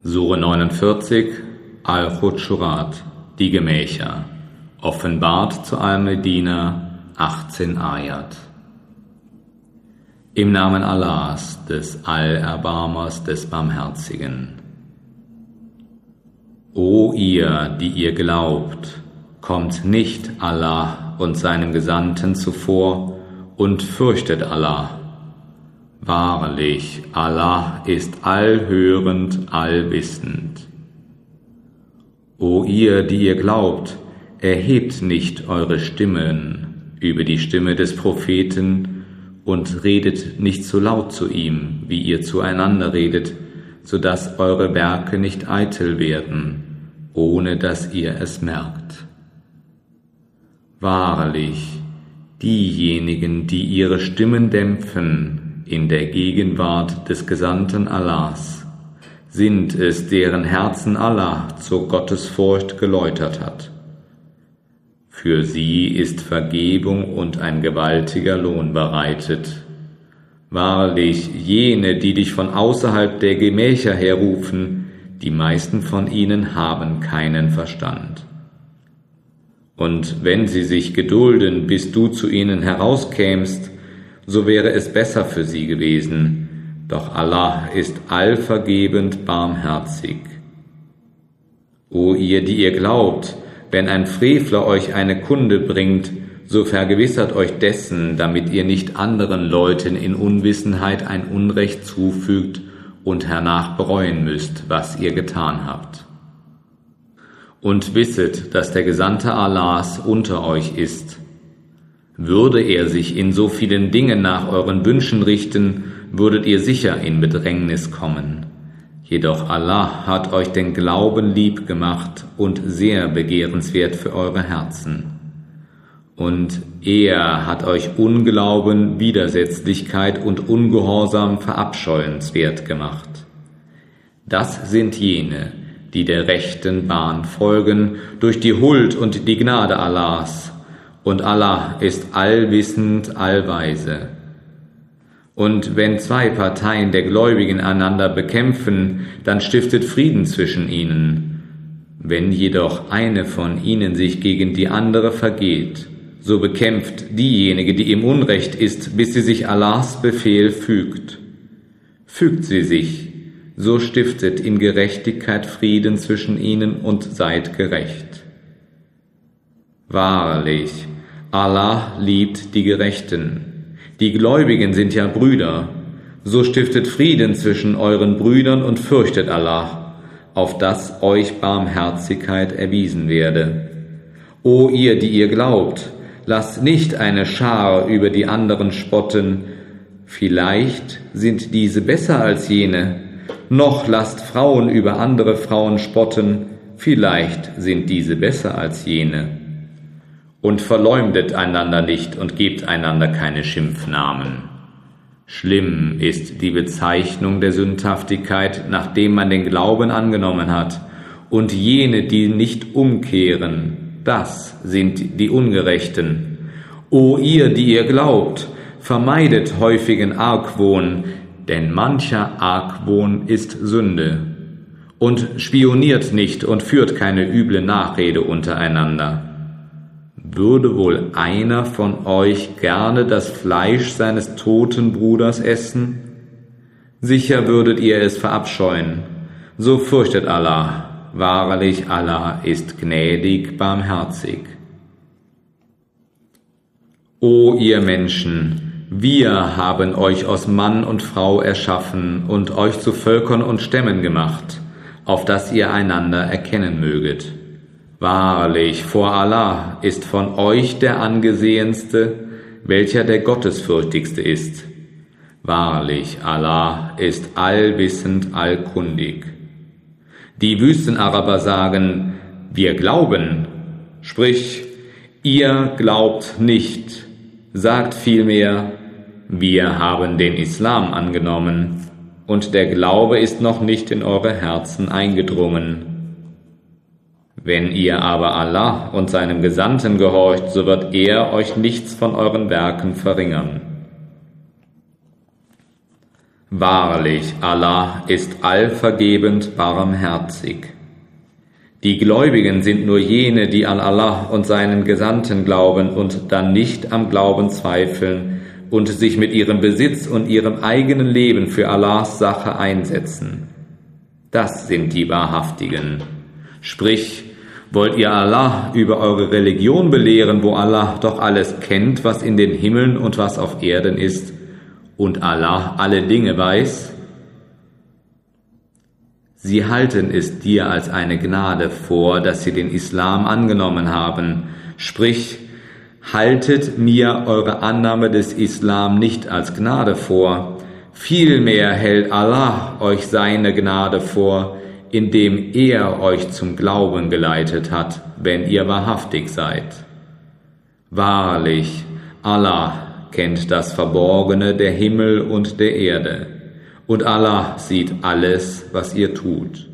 Sure 49 Al-Hudschurat Die Gemächer Offenbart zu Al-Medina 18 Ayat Im Namen Allahs, des Allerbarmers, des Barmherzigen. O ihr, die ihr glaubt, kommt nicht Allah und seinem Gesandten zuvor und fürchtet Allah Wahrlich, Allah ist allhörend, allwissend. O ihr, die ihr glaubt, erhebt nicht eure Stimmen über die Stimme des Propheten und redet nicht so laut zu ihm, wie ihr zueinander redet, so dass eure Werke nicht eitel werden, ohne dass ihr es merkt. Wahrlich, diejenigen, die ihre Stimmen dämpfen, in der Gegenwart des Gesandten Allahs sind es, deren Herzen Allah zur Gottesfurcht geläutert hat. Für sie ist Vergebung und ein gewaltiger Lohn bereitet. Wahrlich, jene, die dich von außerhalb der Gemächer herrufen, die meisten von ihnen haben keinen Verstand. Und wenn sie sich gedulden, bis du zu ihnen herauskämst, so wäre es besser für sie gewesen, doch Allah ist allvergebend barmherzig. O ihr, die ihr glaubt, wenn ein Frevler euch eine Kunde bringt, so vergewissert euch dessen, damit ihr nicht anderen Leuten in Unwissenheit ein Unrecht zufügt und hernach bereuen müsst, was ihr getan habt. Und wisset, dass der Gesandte Allahs unter euch ist, würde er sich in so vielen Dingen nach euren Wünschen richten, würdet ihr sicher in Bedrängnis kommen. Jedoch Allah hat euch den Glauben lieb gemacht und sehr begehrenswert für eure Herzen. Und er hat euch Unglauben, Widersetzlichkeit und Ungehorsam verabscheuenswert gemacht. Das sind jene, die der rechten Bahn folgen, durch die Huld und die Gnade Allahs, und Allah ist allwissend, allweise. Und wenn zwei Parteien der Gläubigen einander bekämpfen, dann stiftet Frieden zwischen ihnen. Wenn jedoch eine von ihnen sich gegen die andere vergeht, so bekämpft diejenige, die im Unrecht ist, bis sie sich Allahs Befehl fügt. Fügt sie sich, so stiftet in Gerechtigkeit Frieden zwischen ihnen und seid gerecht. Wahrlich, Allah liebt die Gerechten. Die Gläubigen sind ja Brüder. So stiftet Frieden zwischen euren Brüdern und fürchtet Allah, auf dass euch Barmherzigkeit erwiesen werde. O ihr, die ihr glaubt, lasst nicht eine Schar über die anderen spotten, vielleicht sind diese besser als jene, noch lasst Frauen über andere Frauen spotten, vielleicht sind diese besser als jene und verleumdet einander nicht und gebt einander keine Schimpfnamen. Schlimm ist die Bezeichnung der Sündhaftigkeit, nachdem man den Glauben angenommen hat, und jene, die nicht umkehren, das sind die Ungerechten. O ihr, die ihr glaubt, vermeidet häufigen Argwohn, denn mancher Argwohn ist Sünde. Und spioniert nicht und führt keine üble Nachrede untereinander würde wohl einer von euch gerne das Fleisch seines toten Bruders essen? Sicher würdet ihr es verabscheuen. So fürchtet Allah. Wahrlich Allah ist gnädig, barmherzig. O ihr Menschen, wir haben euch aus Mann und Frau erschaffen und euch zu Völkern und Stämmen gemacht, auf dass ihr einander erkennen möget. Wahrlich, vor Allah ist von euch der angesehenste, welcher der Gottesfürchtigste ist. Wahrlich, Allah ist allwissend, allkundig. Die Wüstenaraber sagen, wir glauben, sprich, ihr glaubt nicht, sagt vielmehr, wir haben den Islam angenommen, und der Glaube ist noch nicht in eure Herzen eingedrungen. Wenn ihr aber Allah und seinem Gesandten gehorcht, so wird er euch nichts von euren Werken verringern. Wahrlich, Allah ist allvergebend barmherzig. Die Gläubigen sind nur jene, die an Allah und seinen Gesandten glauben und dann nicht am Glauben zweifeln und sich mit ihrem Besitz und ihrem eigenen Leben für Allahs Sache einsetzen. Das sind die Wahrhaftigen. Sprich, wollt ihr Allah über eure Religion belehren, wo Allah doch alles kennt, was in den Himmeln und was auf Erden ist, und Allah alle Dinge weiß? Sie halten es dir als eine Gnade vor, dass sie den Islam angenommen haben. Sprich, haltet mir eure Annahme des Islam nicht als Gnade vor. Vielmehr hält Allah euch seine Gnade vor, indem er euch zum Glauben geleitet hat, wenn ihr wahrhaftig seid. Wahrlich, Allah kennt das Verborgene der Himmel und der Erde, und Allah sieht alles, was ihr tut.